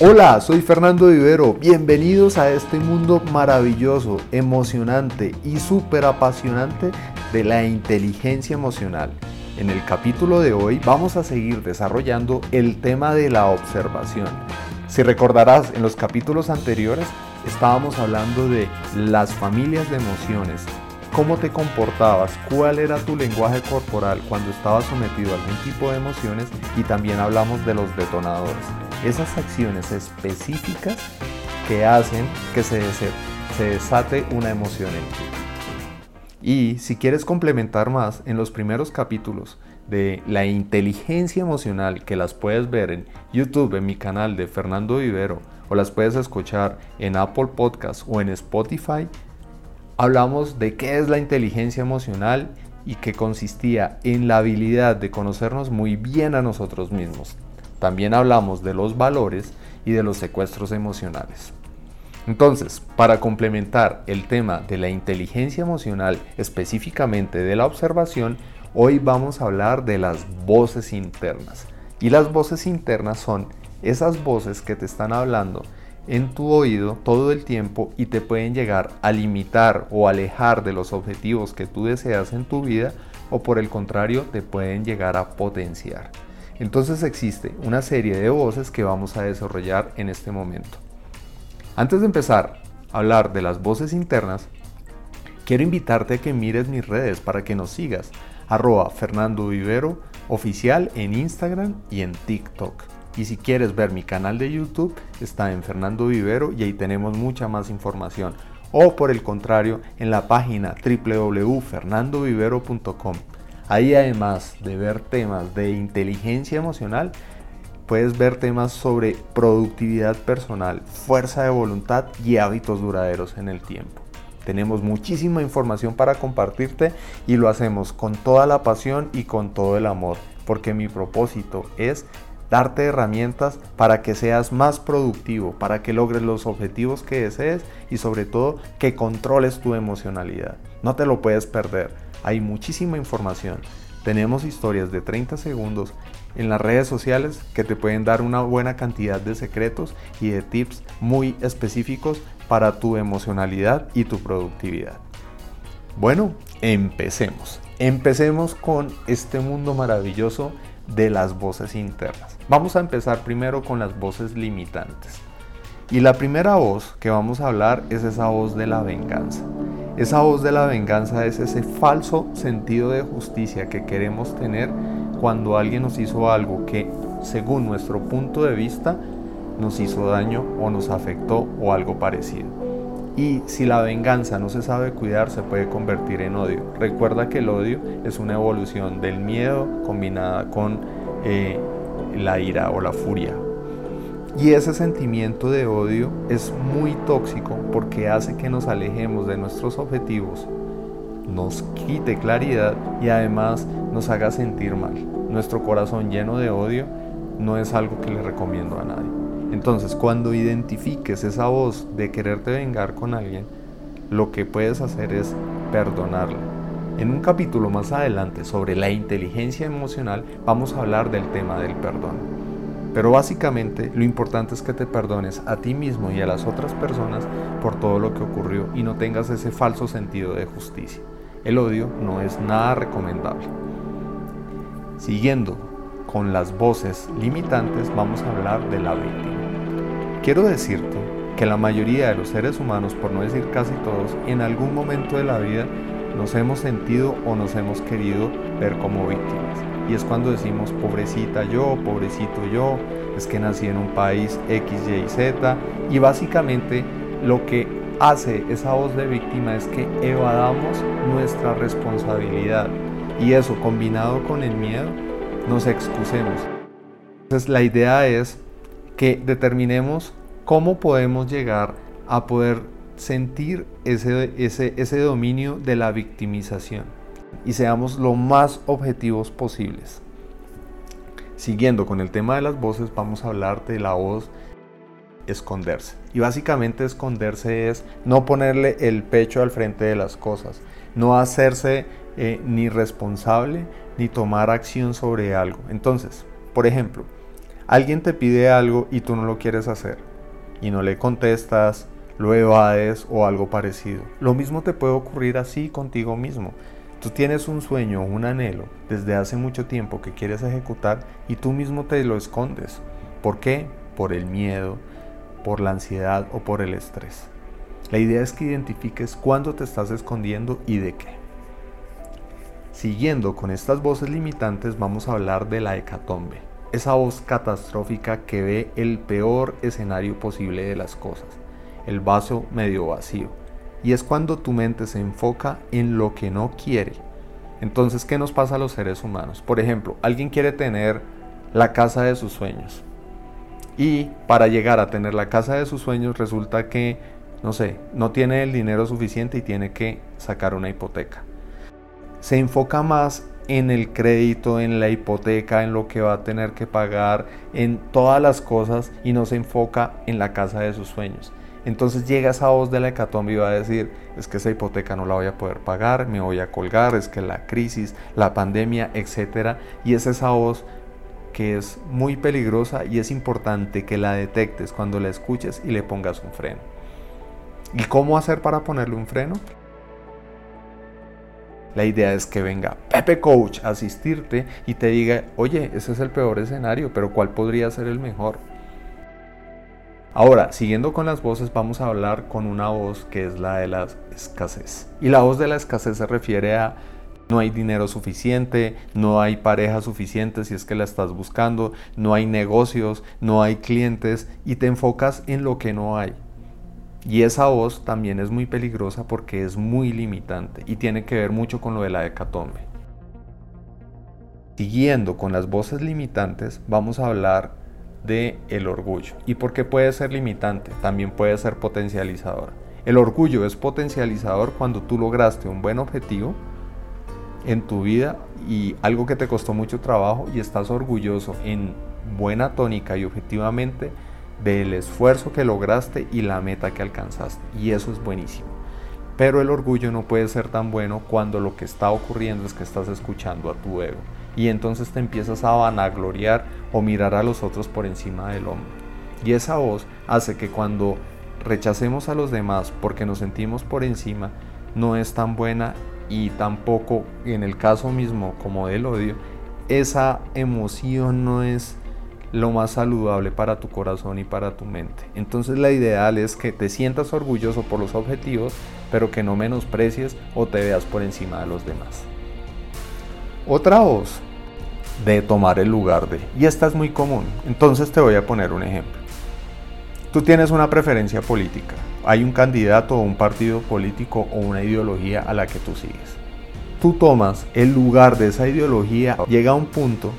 Hola, soy Fernando Vivero. Bienvenidos a este mundo maravilloso, emocionante y súper apasionante de la inteligencia emocional. En el capítulo de hoy vamos a seguir desarrollando el tema de la observación. Si recordarás, en los capítulos anteriores estábamos hablando de las familias de emociones, cómo te comportabas, cuál era tu lenguaje corporal cuando estabas sometido a algún tipo de emociones y también hablamos de los detonadores esas acciones específicas que hacen que se, desate una emoción en ti. Y si quieres complementar más, en los primeros capítulos de la inteligencia emocional, que las puedes ver en YouTube, en mi canal de Fernando Vivero, o las puedes escuchar en Apple Podcast o en Spotify, hablamos de qué es la inteligencia emocional y que consistía en la habilidad de conocernos muy bien a nosotros mismos, también hablamos de los valores y de los secuestros emocionales. Entonces, para complementar el tema de la inteligencia emocional, específicamente de la observación, hoy vamos a hablar de las voces internas. Y las voces internas son esas voces que te están hablando en tu oído todo el tiempo y te pueden llegar a limitar o alejar de los objetivos que tú deseas en tu vida o por el contrario te pueden llegar a potenciar. Entonces existe una serie de voces que vamos a desarrollar en este momento. Antes de empezar a hablar de las voces internas, quiero invitarte a que mires mis redes para que nos sigas. Arroba Fernando Vivero oficial en Instagram y en TikTok. Y si quieres ver mi canal de YouTube, está en Fernando Vivero y ahí tenemos mucha más información. O por el contrario, en la página www.fernandovivero.com. Ahí además de ver temas de inteligencia emocional, puedes ver temas sobre productividad personal, fuerza de voluntad y hábitos duraderos en el tiempo. Tenemos muchísima información para compartirte y lo hacemos con toda la pasión y con todo el amor, porque mi propósito es darte herramientas para que seas más productivo, para que logres los objetivos que desees y sobre todo que controles tu emocionalidad. No te lo puedes perder. Hay muchísima información. Tenemos historias de 30 segundos en las redes sociales que te pueden dar una buena cantidad de secretos y de tips muy específicos para tu emocionalidad y tu productividad. Bueno, empecemos. Empecemos con este mundo maravilloso de las voces internas. Vamos a empezar primero con las voces limitantes. Y la primera voz que vamos a hablar es esa voz de la venganza. Esa voz de la venganza es ese falso sentido de justicia que queremos tener cuando alguien nos hizo algo que, según nuestro punto de vista, nos hizo daño o nos afectó o algo parecido. Y si la venganza no se sabe cuidar, se puede convertir en odio. Recuerda que el odio es una evolución del miedo combinada con eh, la ira o la furia y ese sentimiento de odio es muy tóxico porque hace que nos alejemos de nuestros objetivos, nos quite claridad y además nos haga sentir mal. Nuestro corazón lleno de odio no es algo que le recomiendo a nadie. Entonces, cuando identifiques esa voz de quererte vengar con alguien, lo que puedes hacer es perdonarla. En un capítulo más adelante sobre la inteligencia emocional vamos a hablar del tema del perdón. Pero básicamente lo importante es que te perdones a ti mismo y a las otras personas por todo lo que ocurrió y no tengas ese falso sentido de justicia. El odio no es nada recomendable. Siguiendo con las voces limitantes vamos a hablar de la víctima. Quiero decirte que la mayoría de los seres humanos, por no decir casi todos, en algún momento de la vida nos hemos sentido o nos hemos querido ver como víctimas. Y es cuando decimos pobrecita yo, pobrecito yo, es que nací en un país X, Y, Z y básicamente lo que hace esa voz de víctima es que evadamos nuestra responsabilidad. Y eso combinado con el miedo nos excusemos. Entonces la idea es que determinemos cómo podemos llegar a poder sentir ese, ese, ese dominio de la victimización y seamos lo más objetivos posibles. Siguiendo con el tema de las voces, vamos a hablar de la voz esconderse. Y básicamente esconderse es no ponerle el pecho al frente de las cosas, no hacerse eh, ni responsable ni tomar acción sobre algo. Entonces, por ejemplo, alguien te pide algo y tú no lo quieres hacer y no le contestas, lo evades o algo parecido. Lo mismo te puede ocurrir así contigo mismo. Tú tienes un sueño, un anhelo desde hace mucho tiempo que quieres ejecutar y tú mismo te lo escondes. ¿Por qué? Por el miedo, por la ansiedad o por el estrés. La idea es que identifiques cuándo te estás escondiendo y de qué. Siguiendo con estas voces limitantes vamos a hablar de la hecatombe, esa voz catastrófica que ve el peor escenario posible de las cosas, el vaso medio vacío. Y es cuando tu mente se enfoca en lo que no quiere. Entonces, ¿qué nos pasa a los seres humanos? Por ejemplo, alguien quiere tener la casa de sus sueños. Y para llegar a tener la casa de sus sueños resulta que, no sé, no tiene el dinero suficiente y tiene que sacar una hipoteca se enfoca más en el crédito, en la hipoteca, en lo que va a tener que pagar, en todas las cosas y no se enfoca en la casa de sus sueños. Entonces llega esa voz de la hecatombe y va a decir, es que esa hipoteca no la voy a poder pagar, me voy a colgar, es que la crisis, la pandemia, etc. Y es esa voz que es muy peligrosa y es importante que la detectes cuando la escuches y le pongas un freno. ¿Y cómo hacer para ponerle un freno? La idea es que venga Pepe Coach a asistirte y te diga, oye, ese es el peor escenario, pero ¿cuál podría ser el mejor? Ahora, siguiendo con las voces, vamos a hablar con una voz que es la de la escasez. Y la voz de la escasez se refiere a no hay dinero suficiente, no hay pareja suficiente si es que la estás buscando, no hay negocios, no hay clientes y te enfocas en lo que no hay. Y esa voz también es muy peligrosa porque es muy limitante y tiene que ver mucho con lo de la hecatombe. Siguiendo con las voces limitantes, vamos a hablar de el orgullo. ¿Y por qué puede ser limitante? También puede ser potencializador. El orgullo es potencializador cuando tú lograste un buen objetivo en tu vida y algo que te costó mucho trabajo y estás orgulloso en buena tónica y objetivamente del esfuerzo que lograste y la meta que alcanzaste. Y eso es buenísimo. Pero el orgullo no puede ser tan bueno cuando lo que está ocurriendo es que estás escuchando a tu ego. Y entonces te empiezas a vanagloriar o mirar a los otros por encima del hombro. Y esa voz hace que cuando rechacemos a los demás porque nos sentimos por encima, no es tan buena y tampoco en el caso mismo como del odio, esa emoción no es lo más saludable para tu corazón y para tu mente. Entonces la ideal es que te sientas orgulloso por los objetivos, pero que no menosprecies o te veas por encima de los demás. Otra voz de tomar el lugar de, y esta es muy común, entonces te voy a poner un ejemplo. Tú tienes una preferencia política, hay un candidato o un partido político o una ideología a la que tú sigues. Tú tomas el lugar de esa ideología, llega a un punto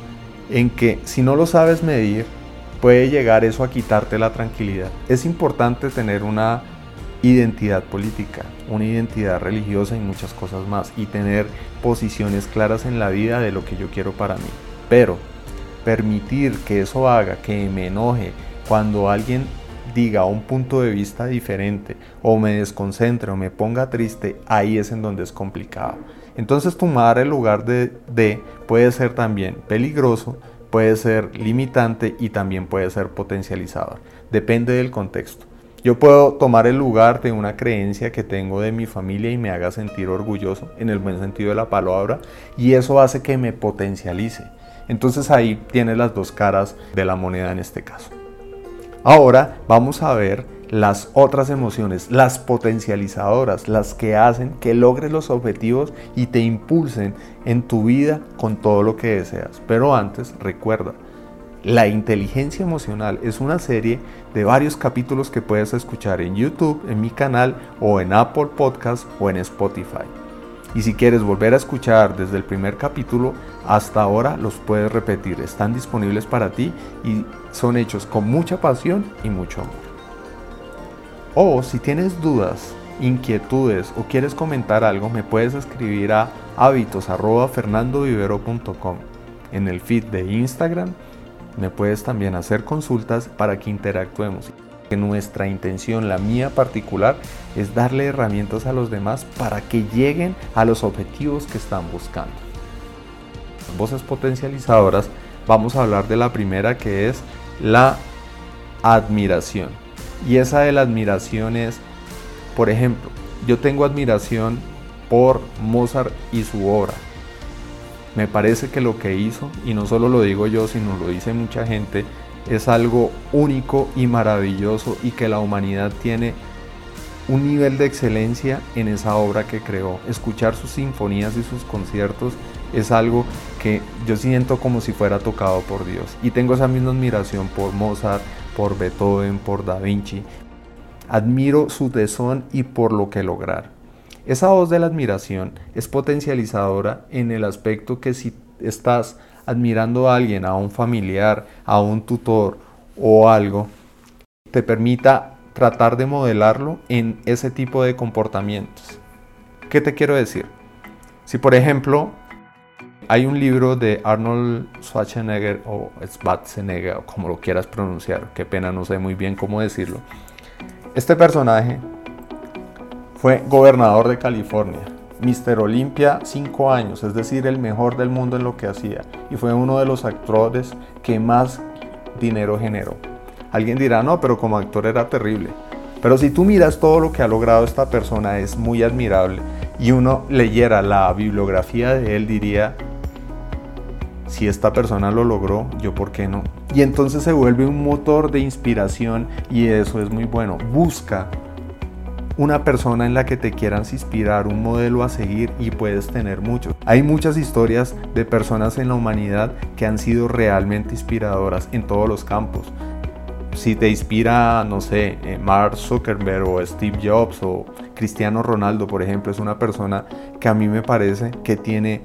en que si no lo sabes medir, puede llegar eso a quitarte la tranquilidad. Es importante tener una identidad política, una identidad religiosa y muchas cosas más, y tener posiciones claras en la vida de lo que yo quiero para mí. Pero permitir que eso haga que me enoje cuando alguien diga un punto de vista diferente o me desconcentre o me ponga triste, ahí es en donde es complicado. Entonces tomar el lugar de, de puede ser también peligroso, puede ser limitante y también puede ser potencializador. Depende del contexto. Yo puedo tomar el lugar de una creencia que tengo de mi familia y me haga sentir orgulloso en el buen sentido de la palabra y eso hace que me potencialice. Entonces ahí tienes las dos caras de la moneda en este caso. Ahora vamos a ver las otras emociones, las potencializadoras, las que hacen que logres los objetivos y te impulsen en tu vida con todo lo que deseas. Pero antes, recuerda, la inteligencia emocional es una serie de varios capítulos que puedes escuchar en YouTube, en mi canal o en Apple Podcast o en Spotify. Y si quieres volver a escuchar desde el primer capítulo hasta ahora, los puedes repetir. Están disponibles para ti y son hechos con mucha pasión y mucho amor. O si tienes dudas, inquietudes o quieres comentar algo, me puedes escribir a hábitos.fernandovivero.com. En el feed de Instagram me puedes también hacer consultas para que interactuemos. Nuestra intención, la mía particular, es darle herramientas a los demás para que lleguen a los objetivos que están buscando. Voces potencializadoras, vamos a hablar de la primera que es la admiración. Y esa de la admiración es, por ejemplo, yo tengo admiración por Mozart y su obra. Me parece que lo que hizo, y no solo lo digo yo, sino lo dice mucha gente, es algo único y maravilloso y que la humanidad tiene un nivel de excelencia en esa obra que creó. Escuchar sus sinfonías y sus conciertos es algo que yo siento como si fuera tocado por Dios. Y tengo esa misma admiración por Mozart, por Beethoven, por Da Vinci. Admiro su tesón y por lo que lograr. Esa voz de la admiración es potencializadora en el aspecto que si estás admirando a alguien, a un familiar, a un tutor o algo, te permita tratar de modelarlo en ese tipo de comportamientos. ¿Qué te quiero decir? Si por ejemplo hay un libro de Arnold Schwarzenegger o Schwarzenegger o como lo quieras pronunciar, qué pena no sé muy bien cómo decirlo. Este personaje fue gobernador de California, Mr. Olympia 5 años, es decir, el mejor del mundo en lo que hacía y fue uno de los actores que más dinero generó. Alguien dirá, no, pero como actor era terrible. Pero si tú miras todo lo que ha logrado esta persona es muy admirable y uno leyera la bibliografía de él diría, si esta persona lo logró, yo por qué no. Y entonces se vuelve un motor de inspiración y eso es muy bueno. Busca una persona en la que te quieras inspirar, un modelo a seguir y puedes tener muchos. Hay muchas historias de personas en la humanidad que han sido realmente inspiradoras en todos los campos si te inspira, no sé, eh, Mark Zuckerberg o Steve Jobs o Cristiano Ronaldo, por ejemplo, es una persona que a mí me parece que tiene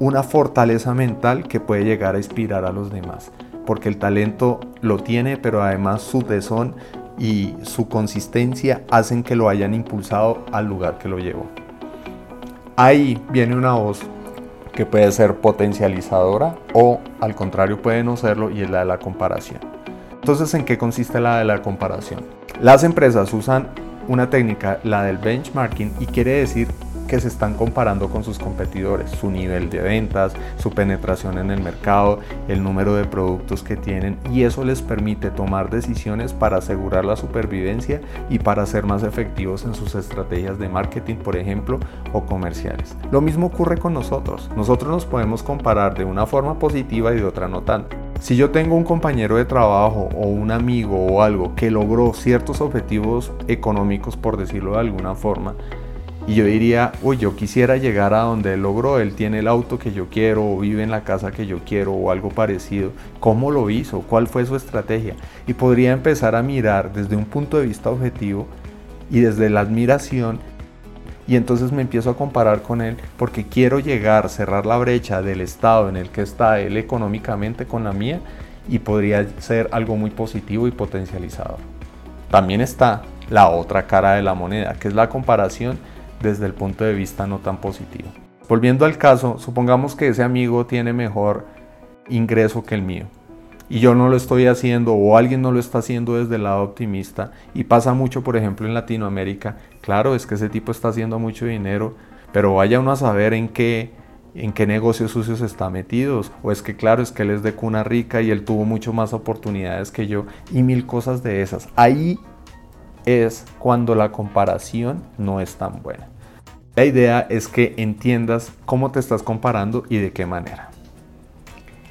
una fortaleza mental que puede llegar a inspirar a los demás, porque el talento lo tiene, pero además su tesón y su consistencia hacen que lo hayan impulsado al lugar que lo llevó. Ahí viene una voz que puede ser potencializadora o al contrario puede no serlo y es la de la comparación. Entonces, ¿en qué consiste la de la comparación? Las empresas usan una técnica, la del benchmarking, y quiere decir que se están comparando con sus competidores, su nivel de ventas, su penetración en el mercado, el número de productos que tienen y eso les permite tomar decisiones para asegurar la supervivencia y para ser más efectivos en sus estrategias de marketing, por ejemplo, o comerciales. Lo mismo ocurre con nosotros. Nosotros nos podemos comparar de una forma positiva y de otra no tanto. Si yo tengo un compañero de trabajo o un amigo o algo que logró ciertos objetivos económicos, por decirlo de alguna forma, y yo diría, uy, yo quisiera llegar a donde él logró, él tiene el auto que yo quiero, o vive en la casa que yo quiero, o algo parecido. ¿Cómo lo hizo? ¿Cuál fue su estrategia? Y podría empezar a mirar desde un punto de vista objetivo y desde la admiración y entonces me empiezo a comparar con él porque quiero llegar, cerrar la brecha del estado en el que está él económicamente con la mía y podría ser algo muy positivo y potencializador. También está la otra cara de la moneda, que es la comparación desde el punto de vista no tan positivo. Volviendo al caso, supongamos que ese amigo tiene mejor ingreso que el mío y yo no lo estoy haciendo o alguien no lo está haciendo desde el lado optimista y pasa mucho por ejemplo en Latinoamérica, claro es que ese tipo está haciendo mucho dinero, pero vaya uno a saber en qué en qué negocios sucios está metidos o es que claro es que él es de cuna rica y él tuvo mucho más oportunidades que yo y mil cosas de esas. Ahí es cuando la comparación no es tan buena. La idea es que entiendas cómo te estás comparando y de qué manera.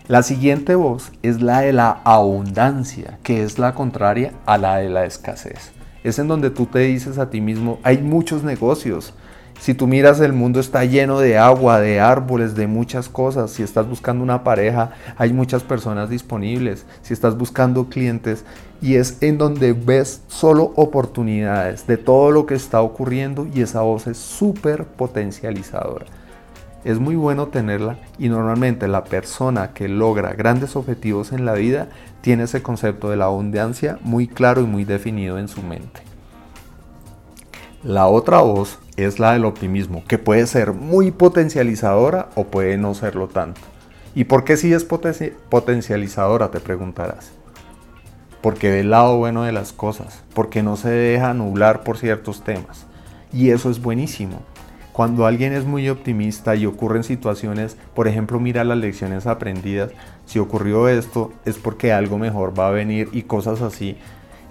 La siguiente voz es la de la abundancia, que es la contraria a la de la escasez. Es en donde tú te dices a ti mismo, hay muchos negocios. Si tú miras el mundo está lleno de agua, de árboles, de muchas cosas. Si estás buscando una pareja, hay muchas personas disponibles. Si estás buscando clientes y es en donde ves solo oportunidades de todo lo que está ocurriendo y esa voz es súper potencializadora es muy bueno tenerla y normalmente la persona que logra grandes objetivos en la vida tiene ese concepto de la abundancia muy claro y muy definido en su mente. La otra voz es la del optimismo, que puede ser muy potencializadora o puede no serlo tanto. ¿Y por qué si es potencializadora? Te preguntarás. Porque ve el lado bueno de las cosas, porque no se deja nublar por ciertos temas. Y eso es buenísimo Cuando alguien es muy optimista y ocurren situaciones, por ejemplo, mira las lecciones aprendidas, si ocurrió esto es porque algo mejor va a venir y cosas así,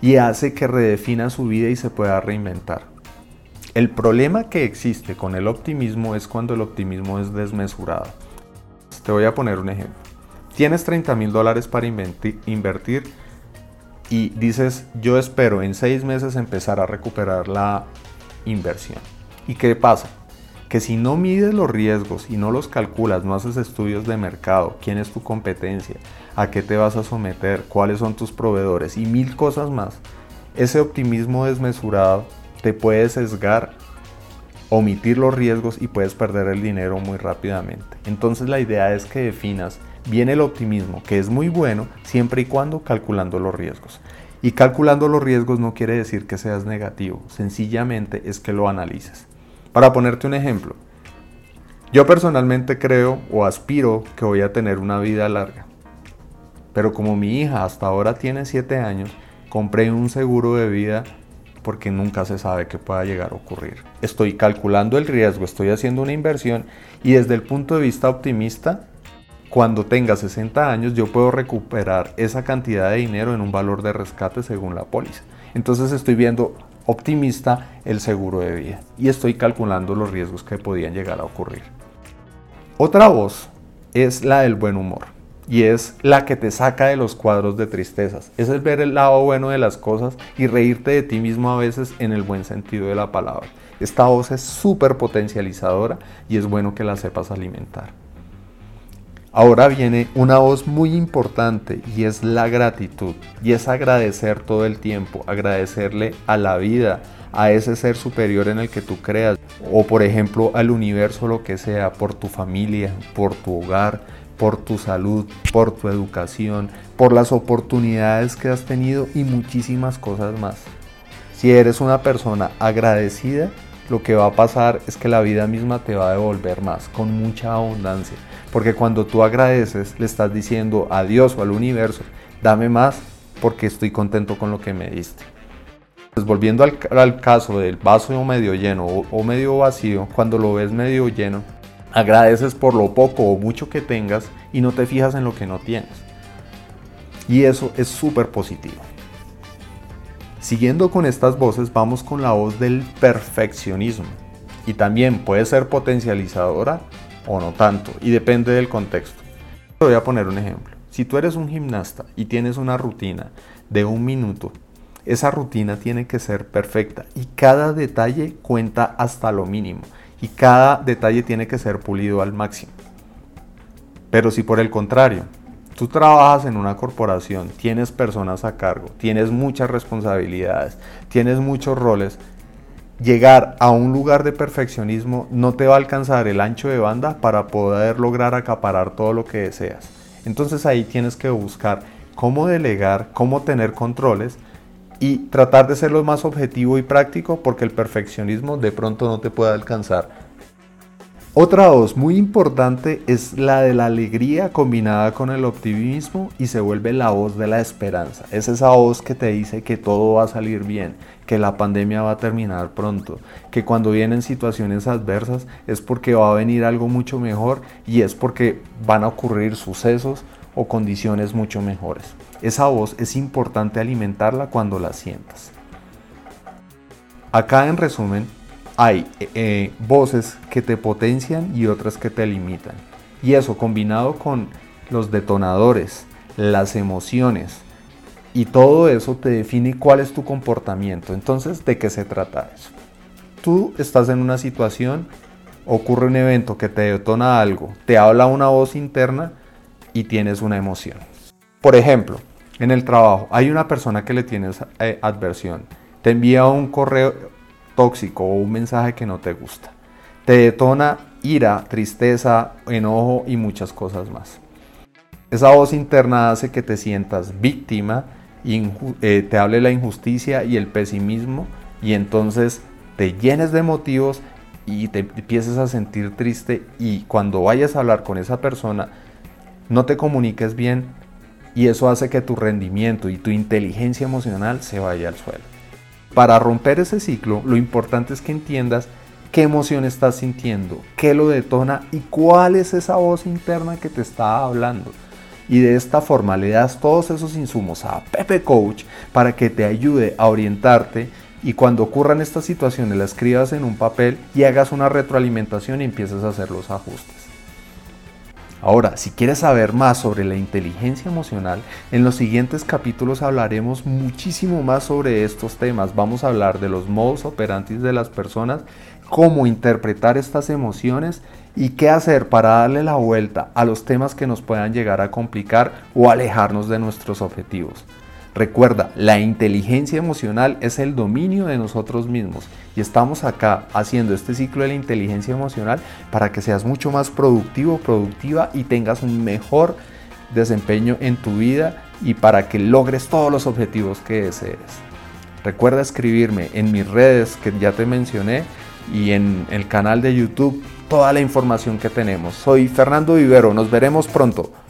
y hace que redefina su vida y se pueda reinventar. El problema que existe con el optimismo es cuando el optimismo es desmesurado. Te voy a poner un ejemplo. Tienes 30 mil dólares para invertir y dices, yo espero en seis meses empezar a recuperar la inversión. ¿Y qué pasa? Que si no mides los riesgos y no los calculas, no haces estudios de mercado, quién es tu competencia, a qué te vas a someter, cuáles son tus proveedores y mil cosas más, ese optimismo desmesurado te puede sesgar, omitir los riesgos y puedes perder el dinero muy rápidamente. Entonces la idea es que definas bien el optimismo, que es muy bueno siempre y cuando calculando los riesgos. Y calculando los riesgos no quiere decir que seas negativo, sencillamente es que lo analices. Para ponerte un ejemplo, yo personalmente creo o aspiro que voy a tener una vida larga. Pero como mi hija hasta ahora tiene 7 años, compré un seguro de vida porque nunca se sabe qué pueda llegar a ocurrir. Estoy calculando el riesgo, estoy haciendo una inversión y desde el punto de vista optimista cuando tenga 60 años yo puedo recuperar esa cantidad de dinero en un valor de rescate según la póliza. Entonces estoy viendo optimista el seguro de vida y estoy calculando los riesgos que podían llegar a ocurrir. Otra voz es la del buen humor y es la que te saca de los cuadros de tristezas. Es el ver el lado bueno de las cosas y reírte de ti mismo a veces en el buen sentido de la palabra. Esta voz es súper potencializadora y es bueno que la sepas alimentar. Ahora viene una voz muy importante y es la gratitud. Y es agradecer todo el tiempo, agradecerle a la vida, a ese ser superior en el que tú creas, o por ejemplo al universo, lo que sea, por tu familia, por tu hogar, por tu salud, por tu educación, por las oportunidades que has tenido y muchísimas cosas más. Si eres una persona agradecida, lo que va a pasar es que la vida misma te va a devolver más, con mucha abundancia. Porque cuando tú agradeces, le estás diciendo a Dios o al universo, dame más porque estoy contento con lo que me diste. Pues volviendo al, caso del vaso medio lleno o, o medio vacío, cuando lo ves medio lleno, agradeces por lo poco o mucho que tengas y no te fijas en lo que no tienes. Y eso es súper positivo. Siguiendo con estas voces, vamos con la voz del perfeccionismo. Y también puede ser potencializadora o no tanto, y depende del contexto. Te voy a poner un ejemplo. Si tú eres un gimnasta y tienes una rutina de un minuto, esa rutina tiene que ser perfecta y cada detalle cuenta hasta lo mínimo y cada detalle tiene que ser pulido al máximo. Pero si por el contrario tú trabajas en una corporación, tienes personas a cargo, tienes muchas responsabilidades, tienes muchos roles, llegar a un lugar de perfeccionismo no te va a alcanzar el ancho de banda para poder lograr acaparar todo lo que deseas. Entonces ahí tienes que buscar cómo delegar, cómo tener controles y tratar de ser lo más objetivo y práctico porque el perfeccionismo de pronto no te puede alcanzar otra voz muy importante es la de la alegría combinada con el optimismo y se vuelve la voz de la esperanza. Es esa voz que te dice que todo va a salir bien, que la pandemia va a terminar pronto, que cuando vienen situaciones adversas es porque va a venir algo mucho mejor y es porque van a ocurrir sucesos o condiciones mucho mejores. Esa voz es importante alimentarla cuando la sientas. Acá en resumen hay eh, voces que te potencian y otras que te limitan. Y eso combinado con los detonadores, las emociones y todo eso te define cuál es tu comportamiento. Entonces, ¿de qué se trata eso? Tú estás en una situación, ocurre un evento que te detona algo, te habla una voz interna y tienes una emoción. Por ejemplo, en el trabajo hay una persona que le tienes eh, adversión, te envía un correo tóxico o un mensaje que no te gusta. Te detona ira, tristeza, enojo y muchas cosas más. Esa voz interna hace que te sientas víctima, eh, te hable la injusticia y el pesimismo y entonces te llenes de motivos y te empieces a sentir triste y cuando vayas a hablar con esa persona no te comuniques bien y eso hace que tu rendimiento y tu inteligencia emocional se vaya al suelo. Para romper ese ciclo, lo importante es que entiendas qué emoción estás sintiendo, qué lo detona y cuál es esa voz interna que te está hablando. Y de esta forma le das todos esos insumos a Pepe Coach para que te ayude a orientarte y cuando ocurran estas situaciones la escribas en un papel y hagas una retroalimentación y empieces a hacer los ajustes. Ahora, si quieres saber más sobre la inteligencia emocional, en los siguientes capítulos hablaremos muchísimo más sobre estos temas. Vamos a hablar de los modos operantes de las personas, cómo interpretar estas emociones y qué hacer para darle la vuelta a los temas que nos puedan llegar a complicar o alejarnos de nuestros objetivos. Recuerda, la inteligencia emocional es el dominio de nosotros mismos y estamos acá haciendo este ciclo de la inteligencia emocional para que seas mucho más productivo, productiva y tengas un mejor desempeño en tu vida y para que logres todos los objetivos que desees. Recuerda escribirme en mis redes que ya te mencioné y en el canal de YouTube toda la información que tenemos. Soy Fernando Vivero, nos veremos pronto.